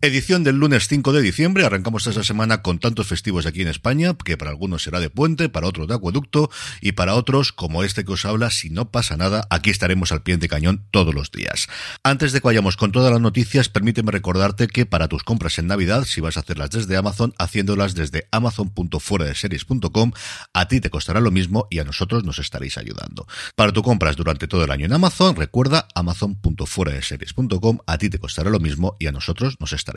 Edición del lunes 5 de diciembre. Arrancamos esta semana con tantos festivos aquí en España, que para algunos será de puente, para otros de acueducto y para otros, como este que os habla, si no pasa nada, aquí estaremos al pie de cañón todos los días. Antes de que vayamos con todas las noticias, permíteme recordarte que para tus compras en Navidad, si vas a hacerlas desde Amazon, haciéndolas desde amazon.fueradeseries.com, a ti te costará lo mismo y a nosotros nos estaréis ayudando. Para tu compras durante todo el año en Amazon, recuerda amazon.fueradeseries.com, a ti te costará lo mismo y a nosotros nos estaréis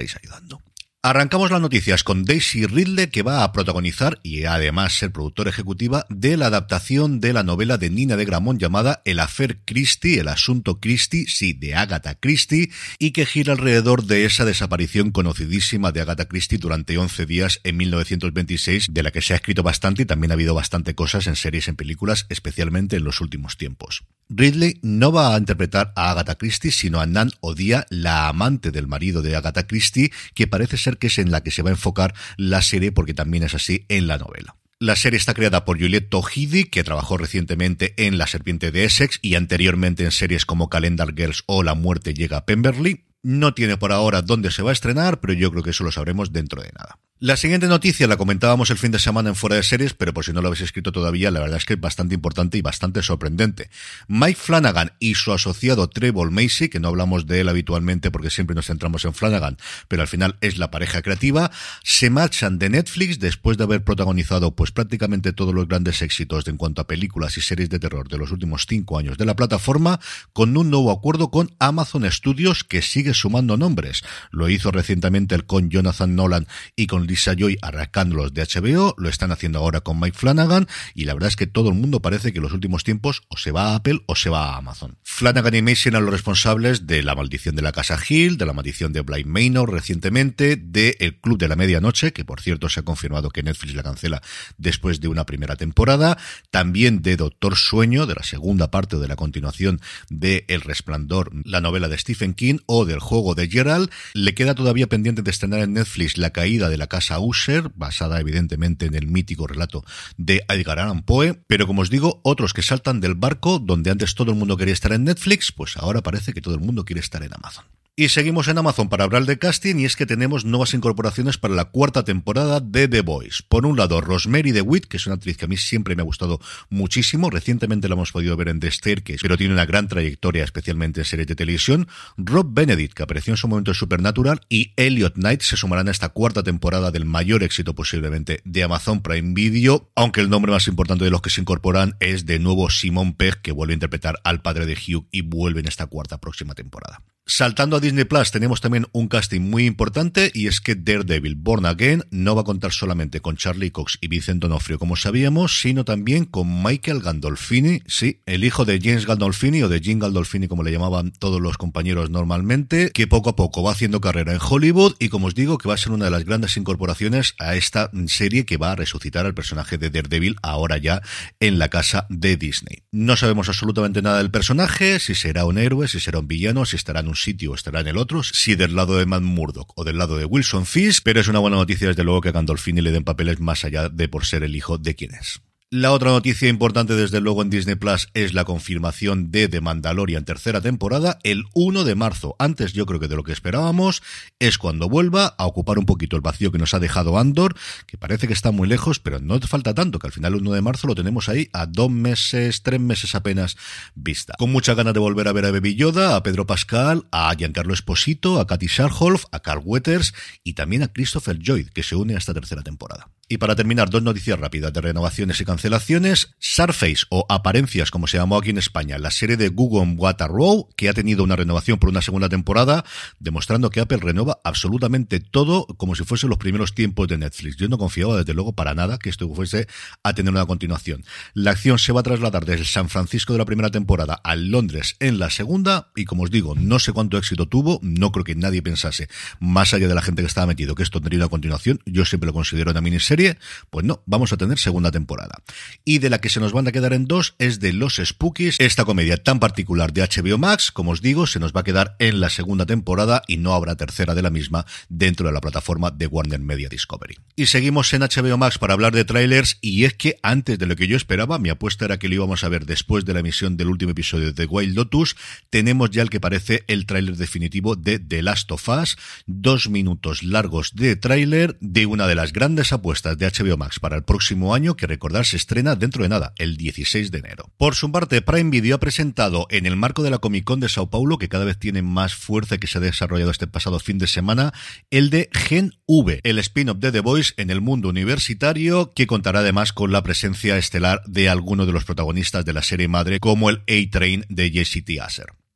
Arrancamos las noticias con Daisy Ridley, que va a protagonizar y además ser productora ejecutiva de la adaptación de la novela de Nina de Gramont llamada El Afer Christie, el asunto Christie, sí, de Agatha Christie, y que gira alrededor de esa desaparición conocidísima de Agatha Christie durante 11 días en 1926, de la que se ha escrito bastante y también ha habido bastante cosas en series, en películas, especialmente en los últimos tiempos. Ridley no va a interpretar a Agatha Christie, sino a Nan Odia, la amante del marido de Agatha Christie, que parece ser que es en la que se va a enfocar la serie porque también es así en la novela. La serie está creada por Juliette Tohidi, que trabajó recientemente en La Serpiente de Essex y anteriormente en series como Calendar Girls o La Muerte llega a Pemberley. No tiene por ahora dónde se va a estrenar, pero yo creo que eso lo sabremos dentro de nada. La siguiente noticia la comentábamos el fin de semana en Fuera de Series, pero por si no lo habéis escrito todavía, la verdad es que es bastante importante y bastante sorprendente. Mike Flanagan y su asociado Trevor Macy, que no hablamos de él habitualmente porque siempre nos centramos en Flanagan, pero al final es la pareja creativa, se marchan de Netflix después de haber protagonizado pues prácticamente todos los grandes éxitos en cuanto a películas y series de terror de los últimos cinco años de la plataforma, con un nuevo acuerdo con Amazon Studios que sigue sumando nombres. Lo hizo recientemente el con Jonathan Nolan y con Lisa Joy arrancándolos de HBO, lo están haciendo ahora con Mike Flanagan y la verdad es que todo el mundo parece que en los últimos tiempos o se va a Apple o se va a Amazon. Flanagan y Mason eran los responsables de La maldición de la casa Hill, de La maldición de Blind Manor recientemente, de El Club de la Medianoche, que por cierto se ha confirmado que Netflix la cancela después de una primera temporada, también de Doctor Sueño, de la segunda parte o de la continuación de El Resplandor, la novela de Stephen King o del juego de Gerald. Le queda todavía pendiente de estrenar en Netflix La caída de la casa casa basada evidentemente en el mítico relato de Edgar Allan Poe, pero como os digo, otros que saltan del barco donde antes todo el mundo quería estar en Netflix, pues ahora parece que todo el mundo quiere estar en Amazon. Y seguimos en Amazon para hablar de casting y es que tenemos nuevas incorporaciones para la cuarta temporada de The Boys. Por un lado, Rosemary DeWitt, que es una actriz que a mí siempre me ha gustado muchísimo. Recientemente la hemos podido ver en The Staircase, pero tiene una gran trayectoria, especialmente en series de televisión. Rob Benedict, que apareció en su momento en Supernatural, y Elliot Knight se sumarán a esta cuarta temporada del mayor éxito posiblemente de Amazon Prime Video, aunque el nombre más importante de los que se incorporan es de nuevo Simon Pegg, que vuelve a interpretar al padre de Hugh y vuelve en esta cuarta próxima temporada. Saltando a Disney Plus tenemos también un casting muy importante y es que Daredevil Born Again no va a contar solamente con Charlie Cox y Vincent D'Onofrio como sabíamos, sino también con Michael Gandolfini, sí, el hijo de James Gandolfini o de Jim Gandolfini como le llamaban todos los compañeros normalmente, que poco a poco va haciendo carrera en Hollywood y como os digo que va a ser una de las grandes incorporaciones a esta serie que va a resucitar al personaje de Daredevil ahora ya en la casa de Disney. No sabemos absolutamente nada del personaje, si será un héroe, si será un villano, si estará en un sitio estará en el otro, si del lado de Matt Murdock o del lado de Wilson Fisk, pero es una buena noticia desde luego que a Gandolfini le den papeles más allá de por ser el hijo de quien es. La otra noticia importante desde luego en Disney Plus es la confirmación de The Mandalorian tercera temporada el 1 de marzo. Antes yo creo que de lo que esperábamos es cuando vuelva a ocupar un poquito el vacío que nos ha dejado Andor, que parece que está muy lejos, pero no te falta tanto, que al final el 1 de marzo lo tenemos ahí a dos meses, tres meses apenas vista. Con mucha ganas de volver a ver a Baby Yoda, a Pedro Pascal, a Giancarlo Esposito, a Katy Sharholf, a Carl Wetters y también a Christopher Lloyd, que se une a esta tercera temporada. Y para terminar, dos noticias rápidas de renovaciones y cancelaciones. Surface, o Apariencias, como se llamó aquí en España, la serie de Google Waterrow, que ha tenido una renovación por una segunda temporada, demostrando que Apple renueva absolutamente todo como si fuesen los primeros tiempos de Netflix. Yo no confiaba, desde luego, para nada que esto fuese a tener una continuación. La acción se va a trasladar desde San Francisco de la primera temporada a Londres en la segunda, y como os digo, no sé cuánto éxito tuvo, no creo que nadie pensase, más allá de la gente que estaba metido, que esto tendría una continuación. Yo siempre lo considero una miniserie pues no, vamos a tener segunda temporada. Y de la que se nos van a quedar en dos es de Los Spookies, esta comedia tan particular de HBO Max, como os digo, se nos va a quedar en la segunda temporada y no habrá tercera de la misma dentro de la plataforma de Warner Media Discovery. Y seguimos en HBO Max para hablar de trailers y es que antes de lo que yo esperaba, mi apuesta era que lo íbamos a ver después de la emisión del último episodio de Wild Lotus, tenemos ya el que parece el tráiler definitivo de The Last of Us, dos minutos largos de tráiler de una de las grandes apuestas de HBO Max para el próximo año que recordar se estrena dentro de nada, el 16 de enero. Por su parte, Prime Video ha presentado en el marco de la Comic Con de Sao Paulo, que cada vez tiene más fuerza que se ha desarrollado este pasado fin de semana, el de Gen V, el spin-off de The Voice en el mundo universitario, que contará además con la presencia estelar de algunos de los protagonistas de la serie madre, como el A-Train de Jesse T.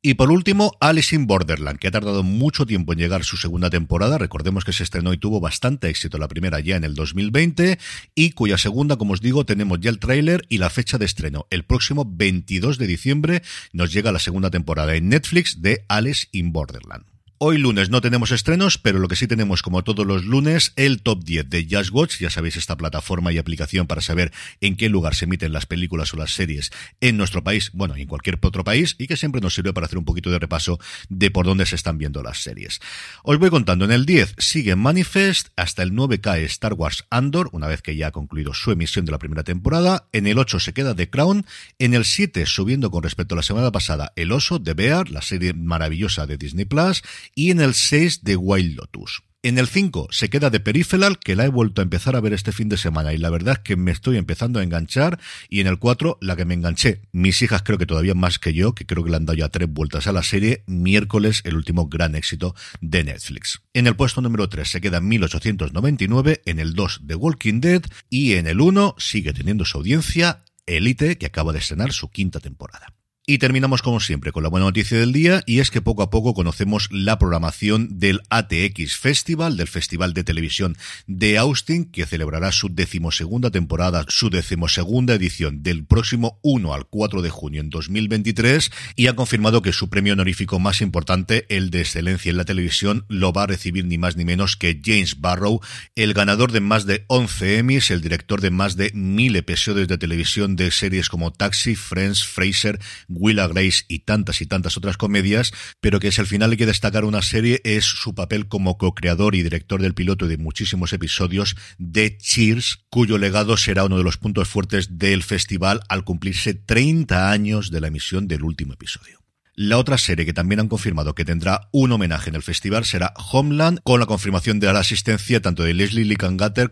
Y por último, Alice in Borderland, que ha tardado mucho tiempo en llegar su segunda temporada. Recordemos que se estrenó y tuvo bastante éxito la primera ya en el 2020 y cuya segunda, como os digo, tenemos ya el tráiler y la fecha de estreno. El próximo 22 de diciembre nos llega la segunda temporada en Netflix de Alice in Borderland. Hoy lunes no tenemos estrenos, pero lo que sí tenemos, como todos los lunes, el top 10 de Just Watch. Ya sabéis, esta plataforma y aplicación para saber en qué lugar se emiten las películas o las series en nuestro país, bueno, y en cualquier otro país, y que siempre nos sirve para hacer un poquito de repaso de por dónde se están viendo las series. Os voy contando, en el 10 sigue Manifest, hasta el 9 cae Star Wars Andor, una vez que ya ha concluido su emisión de la primera temporada. En el 8 se queda The Crown. En el 7, subiendo con respecto a la semana pasada, El Oso de Bear, la serie maravillosa de Disney Plus y en el 6 de Wild Lotus. En el 5 se queda de Peripheral, que la he vuelto a empezar a ver este fin de semana y la verdad es que me estoy empezando a enganchar. Y en el 4, la que me enganché, mis hijas creo que todavía más que yo, que creo que le han dado ya tres vueltas a la serie, miércoles, el último gran éxito de Netflix. En el puesto número 3 se queda 1899, en el 2 The Walking Dead y en el 1 sigue teniendo su audiencia Elite, que acaba de estrenar su quinta temporada. Y terminamos como siempre con la buena noticia del día y es que poco a poco conocemos la programación del ATX Festival, del Festival de Televisión de Austin, que celebrará su decimosegunda temporada, su decimosegunda edición del próximo 1 al 4 de junio en 2023 y ha confirmado que su premio honorífico más importante, el de excelencia en la televisión, lo va a recibir ni más ni menos que James Barrow, el ganador de más de 11 Emmys, el director de más de mil episodios de televisión de series como Taxi, Friends, Fraser, Willa Grace y tantas y tantas otras comedias, pero que si al final hay que destacar una serie es su papel como co-creador y director del piloto de muchísimos episodios de Cheers, cuyo legado será uno de los puntos fuertes del festival al cumplirse 30 años de la emisión del último episodio. La otra serie que también han confirmado que tendrá un homenaje en el festival será Homeland, con la confirmación de la asistencia tanto de Leslie Lee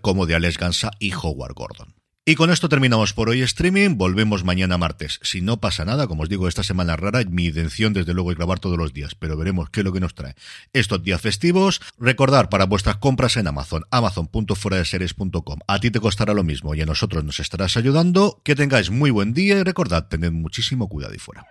como de Alex Gansa y Howard Gordon. Y con esto terminamos por hoy streaming. Volvemos mañana martes. Si no pasa nada, como os digo, esta semana rara, mi intención desde luego es grabar todos los días, pero veremos qué es lo que nos trae estos días festivos. Recordar para vuestras compras en Amazon, amazon.fueradeseries.com. A ti te costará lo mismo y a nosotros nos estarás ayudando. Que tengáis muy buen día y recordad, tened muchísimo cuidado y fuera.